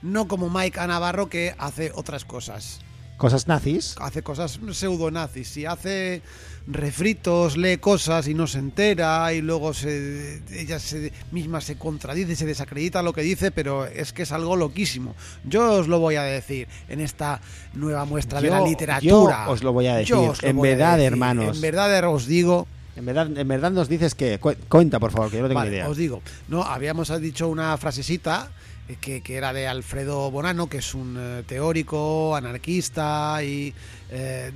B: No como Mike A. Navarro que hace otras cosas.
C: Cosas nazis.
B: Hace cosas pseudonazis. Y hace refritos, lee cosas y no se entera. Y luego se, ella se, misma se contradice, se desacredita lo que dice. Pero es que es algo loquísimo. Yo os lo voy a decir en esta nueva muestra de la literatura.
C: yo os lo voy a decir.
B: Yo os lo
C: En
B: voy a
C: verdad,
B: decir.
C: hermanos.
B: En verdad os digo.
C: En verdad, en verdad nos dices que... cu- Cuenta, por favor, que yo no tengo
B: Vale,
C: ni idea.
B: os digo, no, habíamos dicho una frasecita eh, que, que era de Alfredo Bonano, que es un eh, teórico, anarquista y eh,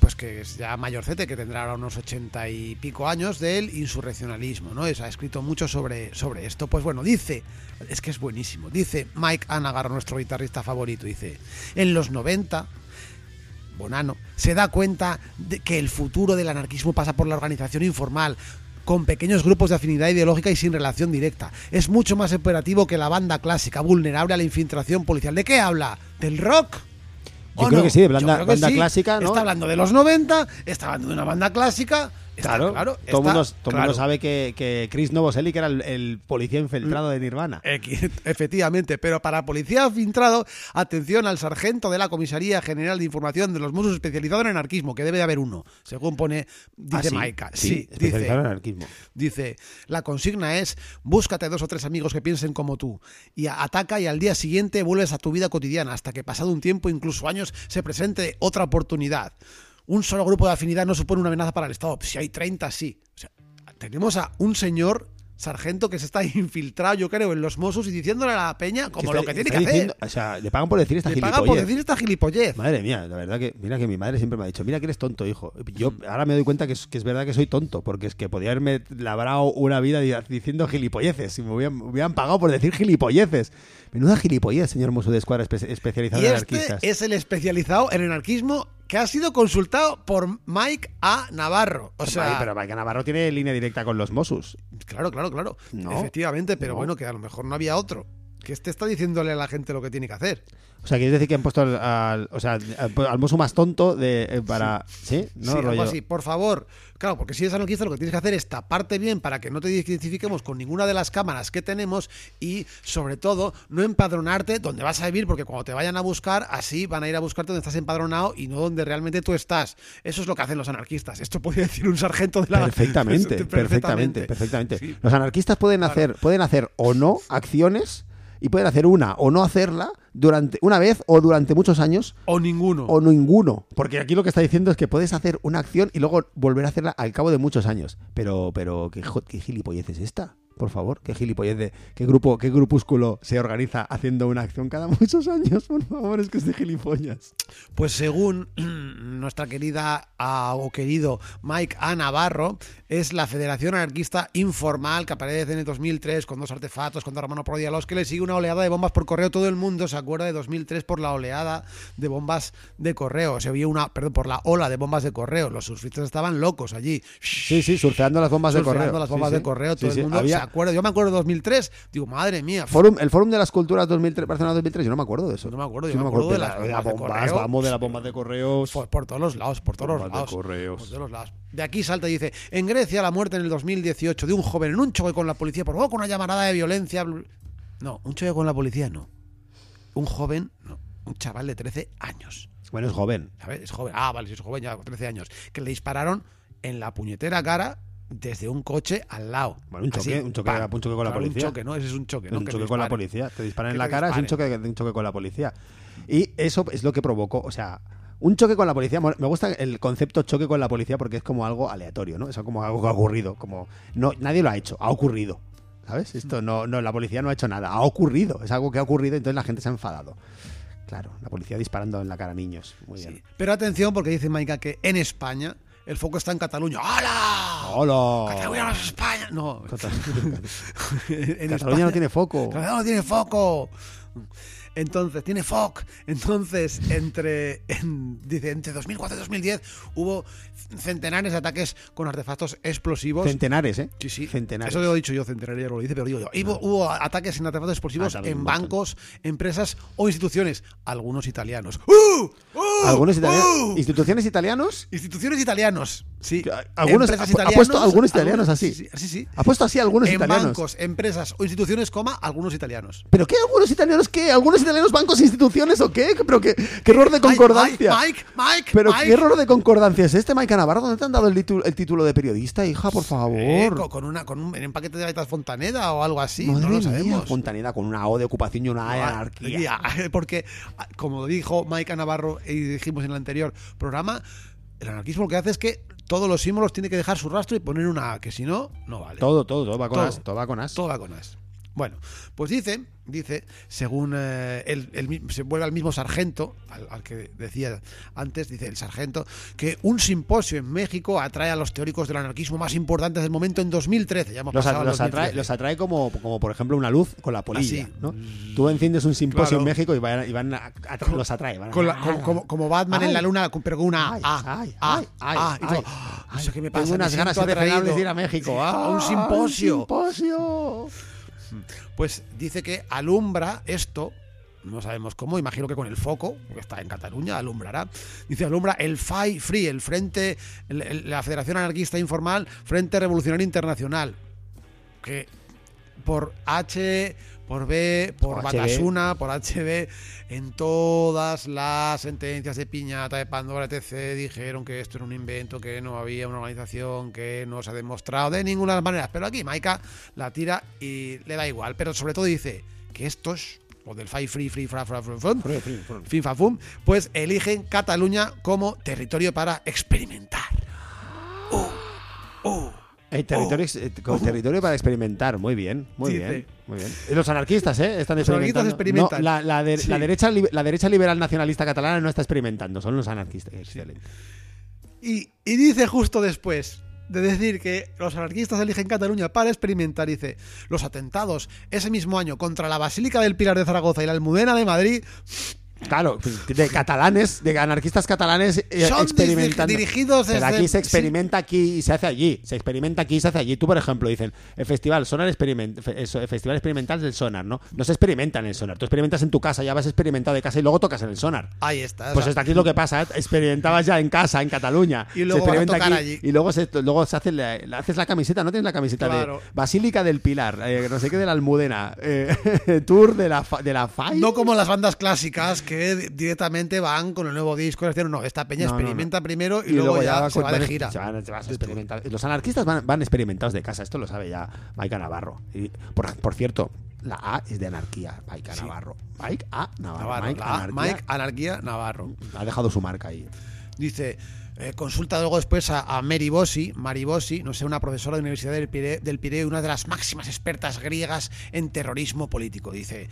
B: pues que es ya mayorcete, que tendrá ahora unos ochenta y pico años del insurreccionalismo, ¿no? Es- ha escrito mucho sobre, sobre esto. Pues bueno, dice, es que es buenísimo, dice Mike Anagar, nuestro guitarrista favorito, dice, en los 90 Bonano, se da cuenta de que el futuro del anarquismo pasa por la organización informal, con pequeños grupos de afinidad ideológica y sin relación directa. Es mucho más operativo que la banda clásica, vulnerable a la infiltración policial. ¿De qué habla? ¿Del rock?
C: Yo
B: ¿O
C: creo
B: no?
C: que sí, de banda-
B: sí.
C: clásica, ¿no?
B: Está hablando de los 90, está hablando de una banda clásica. Está
C: Claro,
B: claro,
C: todo mundo, todo mundo sabe que, que Chris Novoselic era el, el policía infiltrado de Nirvana.
B: Efectivamente, pero para policía filtrado, atención al sargento de la Comisaría General de Información de los Mossos especializado en anarquismo, que debe de haber uno, según pone, dice
C: Ah, sí,
B: Maika.
C: sí,
B: Sí,
C: especializado en anarquismo.
B: dice, la consigna es, búscate dos o tres amigos que piensen como tú, y ataca y al día siguiente vuelves a tu vida cotidiana, hasta que pasado un tiempo, incluso años, se presente otra oportunidad. Un solo grupo de afinidad no supone una amenaza para el Estado. Si hay 30, sí. O sea, tenemos a un señor sargento que se está infiltrado, yo creo, en los Mossos y diciéndole a la peña como
C: está-
B: lo que tiene que hacer.
C: O sea, le pagan por decir esta
B: Le
C: gilipollez.
B: por decir esta gilipollez.
C: Madre mía, la verdad que, mira que mi madre siempre me ha dicho, mira que eres tonto, hijo. Yo ahora me doy cuenta que es, que es verdad que soy tonto, porque es que podía haberme labrado una vida di- diciendo gilipolleces, y me hubieran, me hubieran pagado por decir gilipolleces. Menuda gilipollez, señor Mosso de Escuadra espe- especializado
B: Y
C: en
B: este
C: anarquistas.
B: es el especializado en anarquismo que ha sido consultado por Mike A. Navarro. O sea,
C: pero Mike Navarro tiene línea directa con los Mossos.
B: claro, claro, claro.
C: No.
B: Efectivamente, pero
C: No.
B: bueno, que a lo mejor no había otro. Que este está diciéndole a la gente lo que tiene que hacer.
C: O sea, quieres decir que han puesto al, al- o sea, al, al Mosso más tonto de, eh, para... ¿Sí? No,
B: sí, algo
C: rollo.
B: así. Por favor, claro, porque si eres anarquista lo que tienes que hacer es taparte bien para que no te identifiquemos con ninguna de las cámaras que tenemos y, sobre todo, no empadronarte donde vas a vivir, porque cuando te vayan a buscar, así van a ir a buscarte donde estás empadronado y no donde realmente tú estás. Eso es lo que hacen los anarquistas. Esto podría decir un sargento de la...
C: Perfectamente, perfectamente, perfectamente.
B: Sí.
C: Los anarquistas pueden hacer, pueden hacer o no acciones y pueden hacer una o no hacerla durante una vez o durante muchos años
B: O ninguno.
C: o ninguno. Porque aquí lo que está diciendo es que puedes hacer una acción y luego volver a hacerla al cabo de muchos años. Pero, pero, ¿qué, qué gilipollez es esta? Por favor, qué gilipollez de qué grupo, qué grupúsculo se organiza haciendo una acción cada muchos años, por favor, es que es de gilipollas.
B: Pues según nuestra querida ah, o querido Mike A. Navarro, es la Federación Anarquista Informal que aparece en el 2003 con dos artefactos contra Romano Prodi a los que le sigue una oleada de bombas por correo. Todo el mundo se acuerda de 2003 por la oleada de bombas de correo. Se vio una, perdón, por la ola de bombas de correo. Los surfistas estaban locos allí.
C: Sí, sí, surfeando las bombas de correo.
B: las bombas
C: sí.
B: de correo. Todo
C: sí.
B: el mundo
C: Había-
B: se acuerda. Yo me acuerdo de 2003. Digo, madre mía.
C: Forum, el Fórum de las Culturas 2003, Barcelona 2003, yo no me acuerdo de eso.
B: No me acuerdo, yo
C: Sí,
B: me acuerdo de las bombas de
C: bombas,
B: correo.
C: vamos, de las bombas de correos.
B: Por, por todos los lados, por todos los
C: de
B: lados.
C: correos.
B: Por todos los lados. De aquí salta y dice, en Grecia la muerte en el 2018 de un joven en un choque con la policía provoca una llamarada de violencia. No, un choque con la policía no. Un joven, no. Un chaval de 13 años.
C: Bueno, es joven.
B: ¿Sabes? Es joven. Ah, vale, si es joven ya, 13 años. Que le dispararon en la puñetera cara desde un coche al lado.
C: Bueno, un choque,
B: Así,
C: un choque,
B: ¡pam!
C: un choque con la policía.
B: Un choque, ¿no? Ese es un choque, ¿no?
C: un
B: Que
C: choque con la
B: disparen.
C: policía. Te disparan en la cara, es un choque,
B: disparen.
C: un choque con la policía. Y eso es lo que provocó, o sea, un choque con la policía. Me gusta el concepto choque con la policía porque es como algo aleatorio, ¿no? Es como algo que ha ocurrido. Como, no, nadie lo ha hecho, ha ocurrido. ¿Sabes? Esto no, no, la policía no ha hecho nada, ha ocurrido. Es algo que ha ocurrido, entonces la gente se ha enfadado. Claro, la policía disparando en la cara a niños. Muy bien.
B: Sí. Pero atención, porque dice Maika que en España el foco está en Cataluña. ¡Hala!
C: ¡Hola!
B: Cataluña no es España. No. en
C: Cataluña
B: España-
C: no tiene foco.
B: Cataluña no tiene foco. Entonces, tiene FOC. Entonces, entre, en- dice, entre 2004 y 2010 hubo centenares de ataques con artefactos explosivos.
C: Centenares, ¿eh?
B: Sí, sí.
C: Centenares.
B: Eso lo he dicho yo, centenario ya lo dice, pero digo yo. Hubo, hubo ataques sin artefactos explosivos
C: Ah,
B: en bancos, empresas o instituciones. Algunos italianos. ¡Uh! ¡Uh!
C: Algunos italianos.
B: ¡Uh!
C: ¿Instituciones italianos?
B: Instituciones italianos. Sí.
C: Algunos-
B: Empresas
C: ha
B: italianos,
C: puesto algunos italianos así.
B: Sí, sí, sí.
C: Ha puesto así algunos
B: en
C: italianos.
B: bancos, empresas o instituciones, coma, algunos italianos.
C: ¿Pero qué? ¿Algunos italianos qué? ¿Algunos italianos bancos, instituciones o qué? ¿Pero qué, qué error de concordancia?
B: Mike, Mike, Mike.
C: ¿Pero
B: Mike.
C: qué error de concordancia es este, Mike Navarro? ¿Dónde te han dado el, título- el título de periodista, hija, por favor?
B: Eh, co- con, una, con un, en un paquete de galletas Fontaneda o algo así.
C: Madre
B: no lo
C: mía,
B: sabemos.
C: Fontaneda con una O de ocupación y una A de
B: Ah,
C: anarquía.
B: Porque, ah, como dijo Maika Navarro y dijimos en el anterior programa, el anarquismo lo que hace es que todos los símbolos tiene que dejar su rastro y poner una A, que si no, no vale.
C: Todo, todo, todo va con
B: Todo.
C: as. Todo va con as.
B: Todo va con as. Bueno, pues dice, dice, según eh, el, se vuelve al mismo sargento, al, al que decía antes, dice el sargento, que un simposio en México atrae a los teóricos del anarquismo más importantes del momento en 2013. Ya hemos
C: Los,
B: pasado
C: a- los atrae,
B: 2013.
C: los atrae como, como, por ejemplo, una luz con la polilla.
B: Así.
C: ¿no? Tú enciendes un simposio
B: Claro.
C: en México y van, y van a- a- los atrae. van a-
B: Con la- con- como, como Batman en la
C: Ay.
B: luna, con- pero con una
C: Ay,
B: A.
C: ay,
B: A,
C: ay, ay,
B: A, y
C: ay,
B: tú, "Ah, no sé
C: ay,
B: qué me
C: tengo
B: pasa. me
C: unas ganas de ir a México.
B: a
C: Ah,
B: un simposio.
C: simposio.
B: Pues dice que alumbra esto, no sabemos cómo, imagino que con el foco, que está en Cataluña, alumbrará. Dice, alumbra el FAI Free, el Frente, la Federación Anarquista Informal, Frente Revolucionario Internacional, que por H, por B, por. Batasuna, por HB, en todas las sentencias de piñata, de Pandora, etc., dijeron que esto era un invento, que no había una organización, que no se ha demostrado de ninguna de las maneras. Pero aquí Maika la tira y le da igual. Pero sobre todo dice que estos, o del Five Free, Free, Fra, Fra, Fra, pues eligen Cataluña como territorio para experimentar.
C: El territorio, ex- eh, con territorio para experimentar, muy bien, muy bien, muy bien. Los anarquistas, ¿eh? Están
B: Los anarquistas
C: experimentando.
B: experimentan.
C: No, la, la de-
B: Sí.
C: la derecha, la derecha liberal nacionalista catalana no está experimentando, son los anarquistas. Excelente.
B: Y, y dice justo después de decir que los anarquistas eligen Cataluña para experimentar, dice, los atentados ese mismo año contra la Basílica del Pilar de Zaragoza y la Almudena de Madrid
C: Claro, de catalanes, de anarquistas catalanes eh,
B: Son
C: experimentando.
B: diri- dirigidos
C: Pero aquí se experimenta aquí y se hace allí. Se experimenta aquí y se hace allí. Tú, por ejemplo, dicen, el festival Sonar Experiment, el festival experimental del Sonar, ¿no? No se experimenta en el Sonar. Tú experimentas en tu casa, ya vas experimentado de casa y luego tocas en el Sonar.
B: Ahí está.
C: Pues hasta aquí es lo que pasa, ¿eh? experimentabas ya en casa, en Cataluña.
B: Y luego
C: se experimenta aquí,
B: allí.
C: Y luego se, luego se hace la, la- haces la camiseta, ¿no tienes la camiseta
B: Claro.
C: de Basílica del Pilar, eh, no sé qué de la Almudena, eh, Tour de la, de la FAI?
B: no como las bandas clásicas que di- directamente van con el nuevo disco. es decir, No, esta peña
C: No, no,
B: experimenta primero y, luego, ya, se va de gira.
C: se van- se van a experimentar. Los anarquistas van, van experimentados de casa, esto lo sabe ya Maika Navarro. Y, por, por cierto, la A es de anarquía, Maika
B: Sí.
C: Navarro. Mike A Navarro.
B: Navarro,
C: Mike,
B: A,
C: anarquía.
B: Mike Anarquía Navarro.
C: Ha dejado su marca ahí.
B: Dice, eh, consulta luego después a, a Mary Bossi, Mari Bossi, no sé, una profesora de la Universidad del Pireo, del Pireo una de las máximas expertas griegas en terrorismo político. Dice,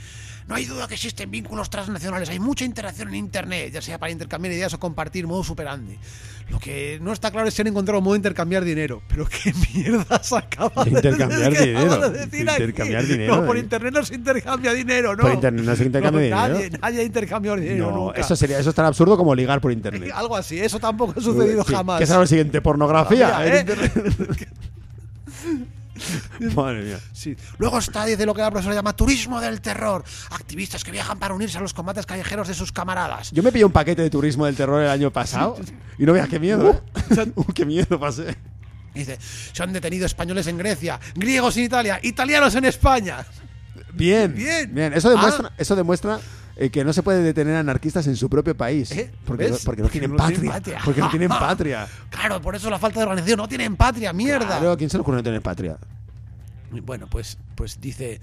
B: no hay duda que existen vínculos transnacionales, hay mucha interacción en Internet, ya sea para intercambiar ideas o compartir modo superandi. Lo que no está claro es si han encontrado un modo de intercambiar dinero. Pero qué mierda acaba de
C: Intercambiar
B: decir, ¿qué acabas
C: dinero.
B: de decir aquí?
C: Intercambiar dinero,
B: No, por
C: eh.
B: internet no se intercambia dinero, ¿no?
C: Por internet no se intercambia dinero.
B: Nadie, nadie ha intercambiado dinero
C: No,
B: nunca.
C: eso sería, eso es tan absurdo como ligar por internet.
B: Algo así, eso tampoco ha sucedido
C: Sí,
B: jamás.
C: ¿Qué será lo siguiente? ¿Pornografía?
B: ¿eh?
C: Madre mía.
B: Sí. Luego está, dice lo que la profesora llama turismo del terror. Activistas que viajan para unirse a los combates callejeros de sus camaradas.
C: Yo me pillé un paquete de turismo del terror el año pasado y no veas qué miedo. ¿eh? Uh, qué miedo pasé.
B: Dice, se han detenido españoles en Grecia, griegos en Italia, italianos en España.
C: Bien,
B: Bien.
C: Eso demuestra,
B: Ah.
C: eso demuestra eh, que no se puede detener anarquistas en su propio país.
B: ¿Eh?
C: Porque, no, porque no tienen
B: no
C: patria. Porque no tienen patria.
B: Claro, por eso la falta de organización. No tienen patria, mierda.
C: Claro, ¿a quién se le ocurre no tener patria?
B: Bueno, pues, pues dice.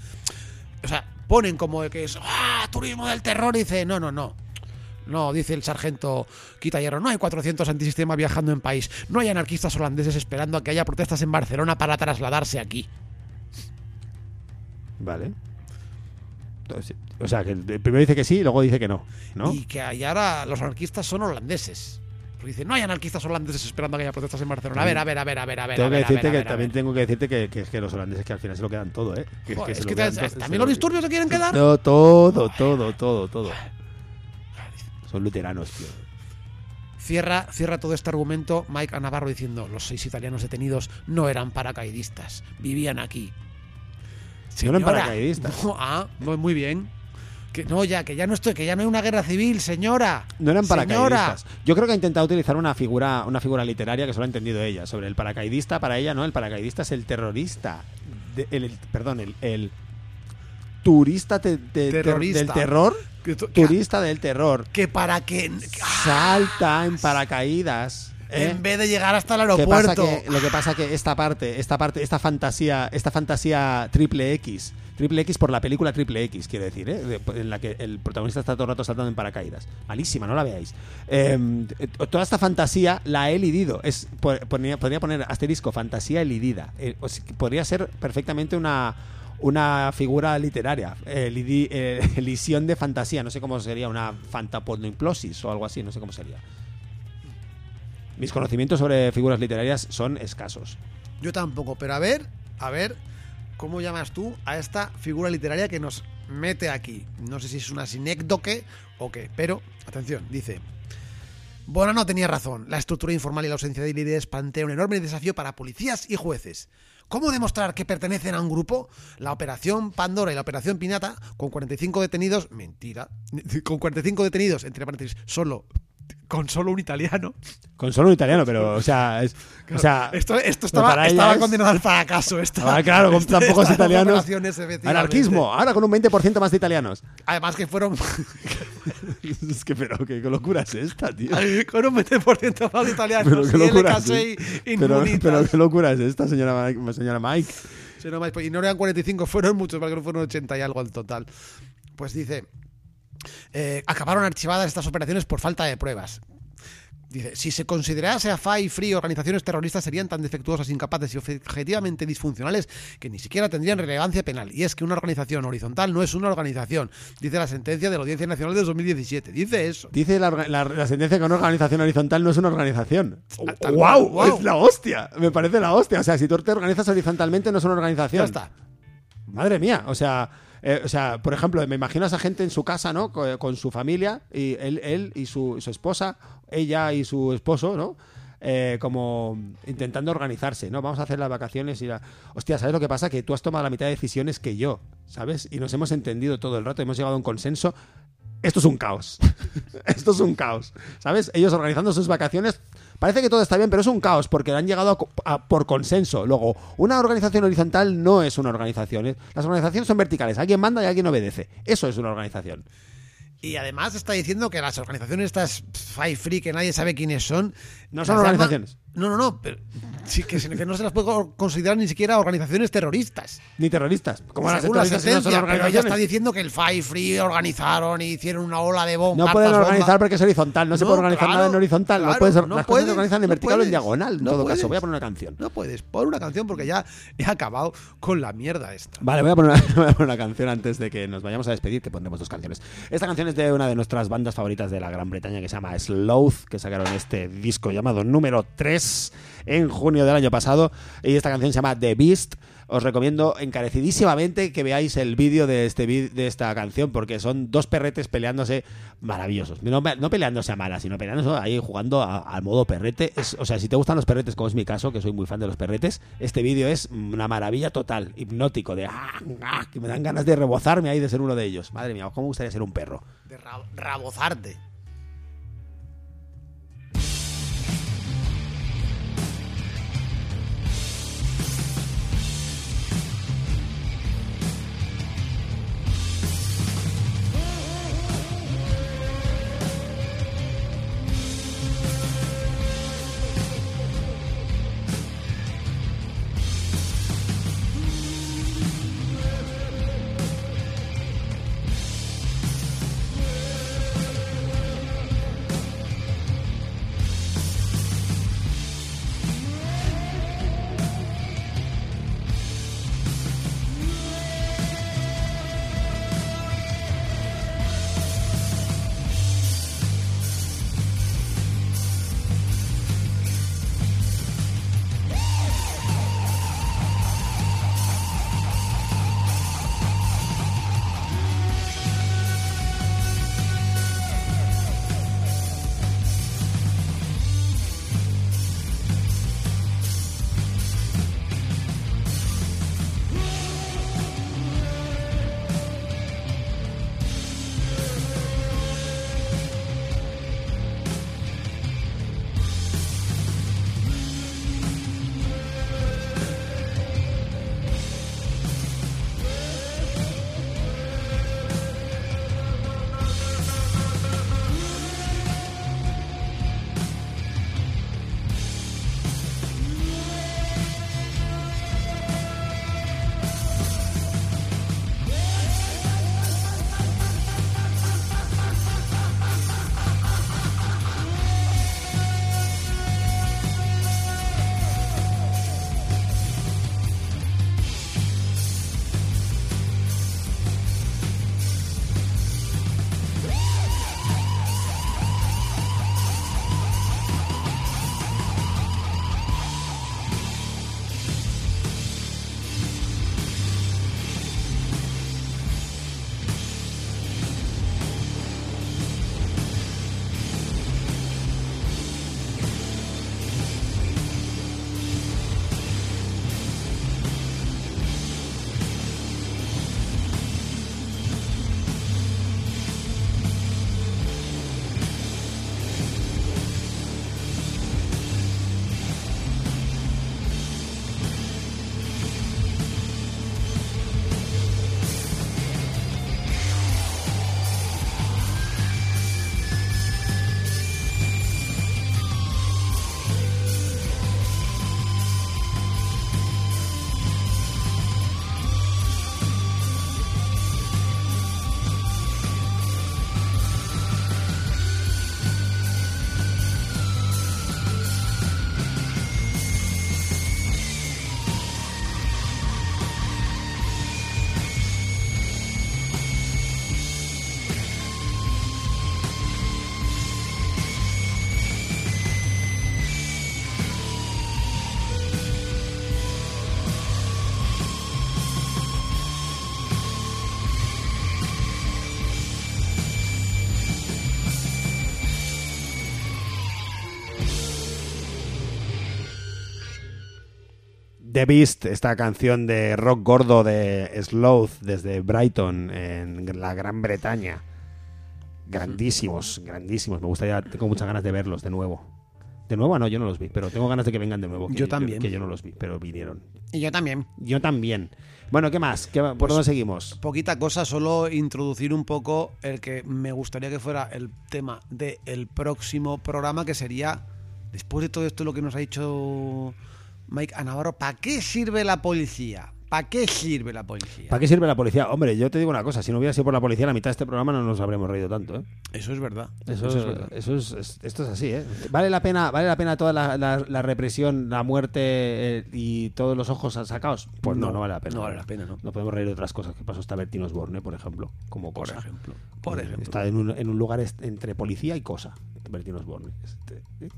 B: O sea, ponen como de que es. ¡Ah! Turismo del terror. Y dice, no, no, no. No, dice el sargento Quita Hierro, no hay 400 antisistemas viajando en país. No hay anarquistas holandeses esperando a que haya protestas en Barcelona para trasladarse aquí.
C: Vale. O sea, que primero dice que sí y luego dice que no. ¿no?
B: Y que ahora los anarquistas son holandeses. Porque dice, no hay anarquistas holandeses esperando a que haya protestas en Barcelona. A ver, a ver, a ver, a ver, a ver.
C: Tengo
B: a
C: que
B: ver, a ver,
C: decirte
B: a
C: que
B: ver,
C: también tengo que decirte que, que es que los holandeses que al final se lo quedan todo, ¿eh? Que,
B: Joder, es que también
C: lo-
B: los disturbios se quieren quedar.
C: No, todo, todo, todo, todo. Son luteranos, tío.
B: Cierra, cierra todo este argumento Mike a Navarro diciendo los seis italianos detenidos no eran paracaidistas, vivían aquí.
C: No eran
B: Señora,
C: paracaidistas.
B: no, ah, muy bien. Que no, ya, que ya no estoy, que ya no hay una guerra civil, señora.
C: No eran
B: Señora.
C: paracaidistas. Yo creo que ha intentado utilizar una figura, una figura literaria que solo ha entendido ella. Sobre el paracaidista, para ella, ¿no? El paracaidista es el terrorista. De- el, el- perdón, el, el turista te- te- ter-
B: Terrorista.
C: del terror.
B: Que-
C: Turista del terror.
B: que para que
C: Salta en paracaídas. ¿Eh?
B: en vez de llegar hasta el
C: ¿Qué pasa
B: aeropuerto.
C: que, lo que pasa que esta parte, esta parte, esta fantasía, esta fantasía triple X, triple X por la película triple X, quiero decir, ¿eh? En la que el protagonista está todo el rato saltando en paracaídas. Malísima, no la veáis. Eh, toda esta fantasía la he elidido. Es, po- ponía- podría poner asterisco, fantasía elidida. Eh, podría ser perfectamente una una figura literaria, eh, lidi- eh, de fantasía, no sé cómo sería, una fantapornoimplosis o algo así, no sé cómo sería. Mis conocimientos sobre figuras literarias son escasos.
B: Yo tampoco, pero a ver, a ver, ¿cómo llamas tú a esta figura literaria que nos mete aquí? No sé si es una sinécdoque o qué, pero atención, dice. Bonano tenía razón. La estructura informal y la ausencia de líderes plantea un enorme desafío para policías y jueces. ¿Cómo demostrar que pertenecen a un grupo? La operación Pandora y la operación Pinata, con 45 detenidos, mentira, con 45 detenidos, entre paréntesis, solo, con solo un italiano.
C: Con solo un italiano, pero, o sea, es, o sea
B: esto, estaba, estaba
C: es-
B: condenado al fracaso. Esta,
C: Ah, claro, con
B: esta-
C: tan pocos italianos. Anarquismo, ahora con un 20% más de italianos.
B: Además que fueron
C: es que, pero, ¿qué, locura es esta, tío?
B: con un 20% más de italianos.
C: Pero qué locura
B: LK6
C: es pero, qué locura es esta, señora Mike. Señora Mike.
B: Sí, no pues, y no eran 45, fueron muchos, porque no fueron 80 y algo al total. Pues dice, eh, acabaron archivadas estas operaciones por falta de pruebas. Dice, si se considerase a FAI y FRI organizaciones terroristas serían tan defectuosas, incapaces y objetivamente disfuncionales que ni siquiera tendrían relevancia penal. Y es que una organización horizontal no es una organización, dice la sentencia de la Audiencia Nacional de 2017. Dice eso.
C: Dice la, orga- la- la sentencia que una organización horizontal no es una organización.
B: Ah,
C: ¡Wow!
B: cual, wow.
C: Es la hostia. Me parece la hostia. O sea, si tú te organizas horizontalmente no es una organización.
B: Ya está.
C: Madre mía, o sea, eh, o sea, por ejemplo, me imagino a esa gente en su casa, ¿no? Co- Con, su familia, y él, él y su, su esposa, ella y su esposo, ¿no? Eh, como intentando organizarse, ¿no? Vamos a hacer las vacaciones y la... Hostia, ¿sabes lo que pasa? Que tú has tomado la mitad de decisiones que yo, ¿sabes? Y nos hemos entendido todo el rato, hemos llegado a un consenso. Esto es un caos. Esto es un caos. ¿Sabes? Ellos organizando sus vacaciones. Parece que todo está bien, pero es un caos porque han llegado a por consenso. Luego, una organización horizontal no es una organización. ¿eh? Las organizaciones son verticales. Alguien manda y alguien obedece. Eso es una organización.
B: Y además está diciendo que las organizaciones estas Five Free, que nadie sabe quiénes son.
C: No son
B: llama-
C: organizaciones.
B: No, no, no. Pero sí, que, que no se las puede considerar ni siquiera organizaciones terroristas.
C: Ni terroristas. Como las terroristas no son
B: pero ella está diciendo que el Five Free organizaron y hicieron una ola de bombas.
C: No pueden organizar porque es horizontal. No, se puede organizar
B: claro,
C: nada en horizontal. no puedes,
B: no
C: las cosas
B: puedes,
C: se organizan en vertical o en diagonal. En
B: no
C: todo
B: puedes.
C: caso, voy a poner una canción.
B: No puedes. Pon una canción porque ya he acabado con la mierda esta.
C: Vale, voy a, poner una, voy a poner una canción antes de que nos vayamos a despedir, que pondremos dos canciones. Esta canción es de una de nuestras bandas favoritas de la Gran Bretaña que se llama Sloth, que sacaron este disco llamado número 3 en junio del año pasado. Y esta canción se llama The Beast. Os recomiendo encarecidísimamente que veáis el vídeo de, este, de esta canción, porque son dos perretes peleándose maravillosos. No, peleándose a malas, sino peleándose ahí jugando al modo perrete. O sea, si te gustan los perretes, como es mi caso, que soy muy fan de los perretes, este vídeo es una maravilla total, hipnótico, de ah, ah, que me dan ganas de rebozarme ahí de ser uno de ellos. Madre mía, ¿cómo me gustaría ser un perro?
B: De ra- rabozarte.
C: The Beast, esta canción de rock gordo de Sloth desde Brighton, en la Gran Bretaña. Grandísimos, grandísimos. Me gustaría, tengo muchas ganas de verlos de nuevo. De nuevo, no, yo no los vi, pero tengo ganas de que vengan de nuevo. que
B: Yo también.
C: Que, yo no los vi, pero vinieron.
B: Y yo también.
C: Yo también. Bueno, ¿qué más? ¿Qué, ¿Por
B: Pues-
C: dónde seguimos?
B: Poquita cosa, solo introducir un poco el que me gustaría que fuera el tema del próximo programa, que sería, después de todo esto lo que nos ha dicho Mike a Navarro, ¿para qué sirve la policía? ¿Para qué sirve la policía?
C: ¿Para qué sirve la policía? Hombre, yo te digo una cosa, si no hubiera sido por la policía, la mitad de este programa no nos habríamos reído tanto, ¿eh?
B: Eso es verdad.
C: Eso,
B: es verdad.
C: eso es, es- esto es así, ¿eh? Vale la pena, vale la pena toda la, la- la represión, la muerte eh, y todos los ojos sacados. Pues no, no,
B: No,
C: vale la pena.
B: no vale la pena, ¿no?
C: No podemos reír de otras cosas que pasó hasta Bertín Osborne, por ejemplo, como
B: Por
C: cosa.
B: ejemplo. Por ejemplo.
C: Está en un, en un lugar entre policía y cosa. Bertín Osborne. Este, ¿eh?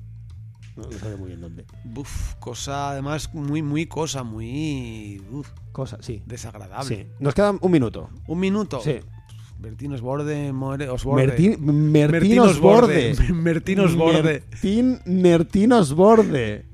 C: No, no sabe muy bien dónde.
B: Uf, cosa, además, muy, muy cosa, muy uf,
C: Cosa, sí.
B: desagradable.
C: Sí. Nos queda un minuto.
B: Un minuto.
C: Sí.
B: Bertín Osborde, More, Osborde.
C: Mertín, Mertín
B: Mertín
C: Osborde.
B: Mertín Osborde.
C: Mertín, Mertín Osborde.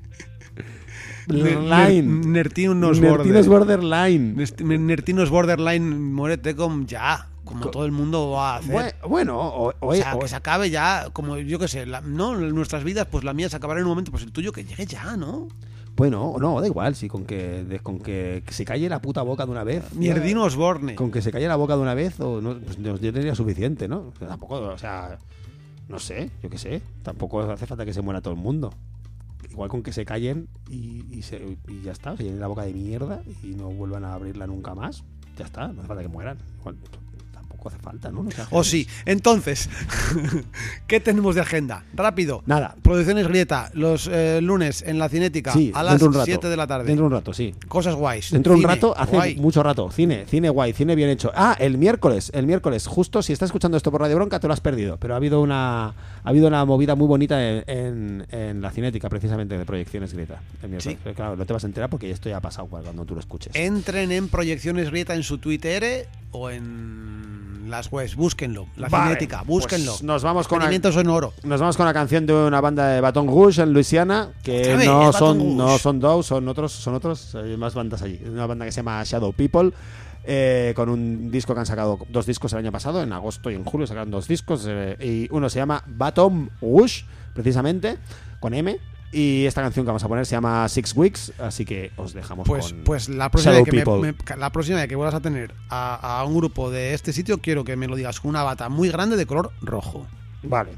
C: Line.
B: Nertinos
C: Nertinos Borderline.
B: Nertinos Borderline, muérete con ya, como todo el mundo va a hacer.
C: Bue- Bueno, o, o-
B: o sea,
C: o-
B: que se acabe ya, como yo qué sé, la- no, nuestras vidas, pues la mía se acabará en un momento, pues el tuyo que llegue ya, ¿no?
C: bueno, no, da igual, sí, con que, de- con que se calle la puta boca de una vez.
B: Mierdino Osborne.
C: Con que se calle la boca de una vez, o no, pues yo tendría suficiente, ¿no? O sea, Tampoco, o sea, no sé, yo qué sé. Tampoco hace falta que se muera todo el mundo. Igual con que se callen y, y se- y ya está, se llenen la boca de mierda y no vuelvan a abrirla nunca más. Ya está, no hace falta que mueran. Igual, tampoco hace falta, ¿no?
B: Oh, sí, entonces, ¿qué tenemos de agenda? Rápido.
C: Nada.
B: Producciones Grieta, los eh, lunes en la Cinética,
C: Sí,
B: a las
C: dentro de un rato.
B: 7 de la tarde.
C: Dentro de un rato, sí.
B: Cosas guays.
C: Dentro de un rato, hace
B: guay.
C: mucho rato. Cine, cine guay, cine bien hecho. Ah, el miércoles, el miércoles, justo si estás escuchando esto por Radio Bronca, te lo has perdido. Pero ha habido una, ha habido una movida muy bonita en, en- en la cinética, precisamente, de proyecciones Greta. El miércoles.
B: Sí.
C: Pero Claro, no te vas a enterar porque esto ya ha pasado cuando tú lo escuches.
B: Entren en Proyecciones Grieta en su Twitter o en las webs, búsquenlo. La
C: Vale,
B: Cinética, búsquenlo.
C: pues nos vamos con
B: Experimentos en oro.
C: Nos vamos con la canción de una banda de Baton Rouge en Luisiana, que no son, no son dos, son otros, son otros, hay más bandas allí. Una banda que se llama Shadow People, eh, con un disco que han sacado, dos discos el año pasado, en agosto y en julio sacaron dos discos, eh, y uno se llama Baton Rouge, precisamente, con M, y esta canción que vamos a poner se llama Six Weeks, así que os dejamos
B: Pues,
C: con
B: pues la próxima vez que me- la próxima vez que vuelvas a tener a, a un grupo de este sitio, quiero que me lo digas con una bata muy grande de color rojo.
C: Vale.